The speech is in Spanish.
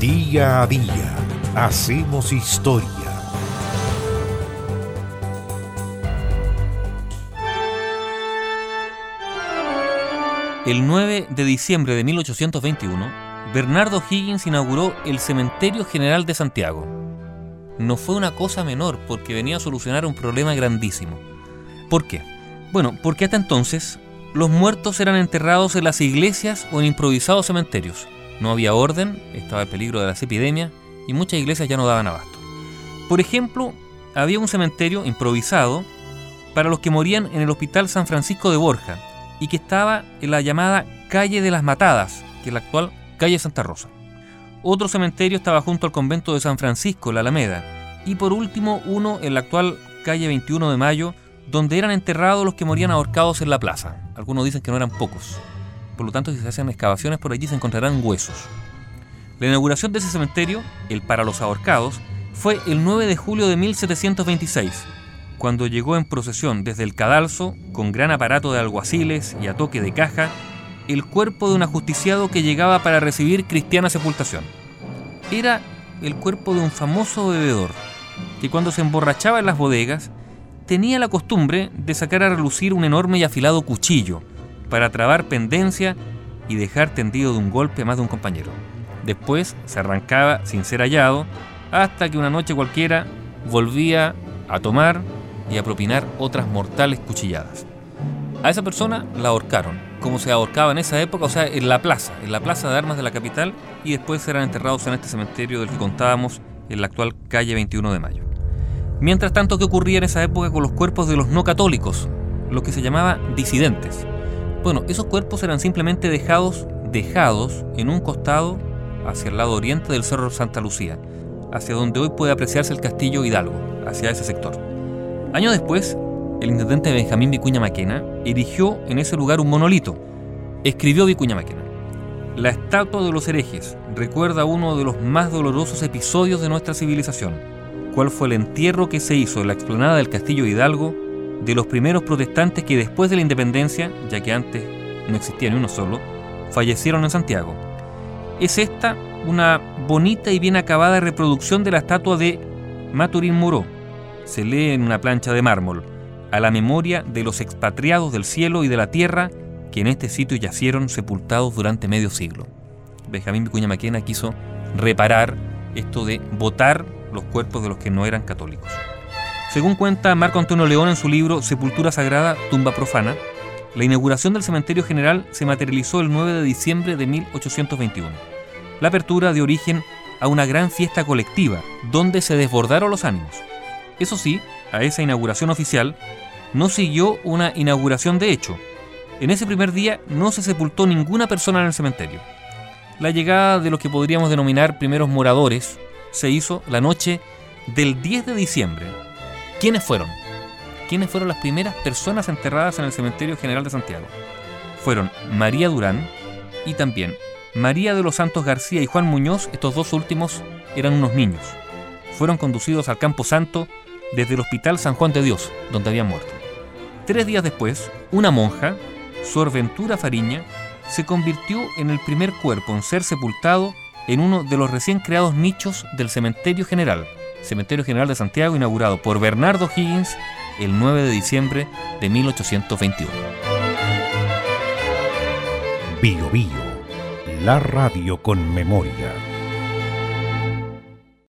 Día a día hacemos historia. El 9 de diciembre de 1821, Bernardo Higgins inauguró el Cementerio General de Santiago. No fue una cosa menor porque venía a solucionar un problema grandísimo. ¿Por qué? Bueno, porque hasta entonces los muertos eran enterrados en las iglesias o en improvisados cementerios. No había orden, estaba el peligro de las epidemias y muchas iglesias ya no daban abasto. Por ejemplo, había un cementerio improvisado para los que morían en el Hospital San Francisco de Borja, y que estaba en la llamada Calle de las Matadas, que es la actual Calle Santa Rosa. Otro cementerio estaba junto al convento de San Francisco, la Alameda, y por último uno en la actual Calle 21 de Mayo, donde eran enterrados los que morían ahorcados en la plaza. Algunos dicen que no eran pocos. Por lo tanto, si se hacen excavaciones por allí se encontrarán huesos. La inauguración de ese cementerio, el para los ahorcados, fue el 9 de julio de 1726 cuando llegó en procesión desde el cadalso, con gran aparato de alguaciles y a toque de caja, el cuerpo de un ajusticiado que llegaba para recibir cristiana sepultación. Era el cuerpo de un famoso bebedor, que cuando se emborrachaba en las bodegas, tenía la costumbre de sacar a relucir un enorme y afilado cuchillo para trabar pendencia y dejar tendido de un golpe a más de un compañero. Después se arrancaba sin ser hallado, hasta que una noche cualquiera volvía a tomar y a propinar otras mortales cuchilladas. A esa persona la ahorcaron, como se ahorcaba en esa época, o sea, en la plaza, en la plaza de armas de la capital, y después serán enterrados en este cementerio del que contábamos en la actual calle 21 de Mayo. Mientras tanto, ¿qué ocurría en esa época con los cuerpos de los no católicos? Lo que se llamaba disidentes. Bueno, esos cuerpos eran simplemente dejados, dejados en un costado hacia el lado oriente del Cerro Santa Lucía, hacia donde hoy puede apreciarse el Castillo Hidalgo, hacia ese sector. Años después, el intendente Benjamín Vicuña Maquena erigió en ese lugar un monolito. Escribió Vicuña Maquena. La estatua de los herejes recuerda uno de los más dolorosos episodios de nuestra civilización, cuál fue el entierro que se hizo en la explanada del Castillo Hidalgo de los primeros protestantes que después de la independencia, ya que antes no existía ni uno solo, fallecieron en Santiago. Es esta una bonita y bien acabada reproducción de la estatua de Maturín Muró, se lee en una plancha de mármol, a la memoria de los expatriados del cielo y de la tierra que en este sitio yacieron sepultados durante medio siglo. Benjamín Vicuña Maquena quiso reparar esto de votar los cuerpos de los que no eran católicos. Según cuenta Marco Antonio León en su libro Sepultura Sagrada, Tumba Profana, la inauguración del cementerio general se materializó el 9 de diciembre de 1821. La apertura dio origen a una gran fiesta colectiva, donde se desbordaron los ánimos. Eso sí, a esa inauguración oficial no siguió una inauguración de hecho. En ese primer día no se sepultó ninguna persona en el cementerio. La llegada de lo que podríamos denominar primeros moradores se hizo la noche del 10 de diciembre. ¿Quiénes fueron? ¿Quiénes fueron las primeras personas enterradas en el Cementerio General de Santiago? Fueron María Durán y también María de los Santos García y Juan Muñoz, estos dos últimos eran unos niños. Fueron conducidos al Campo Santo desde el Hospital San Juan de Dios, donde habían muerto. Tres días después, una monja, Sor Ventura Fariña, se convirtió en el primer cuerpo en ser sepultado en uno de los recién creados nichos del Cementerio General, Cementerio General de Santiago, inaugurado por Bernardo Higgins el 9 de diciembre de 1821. Bio Bio, la radio con memoria.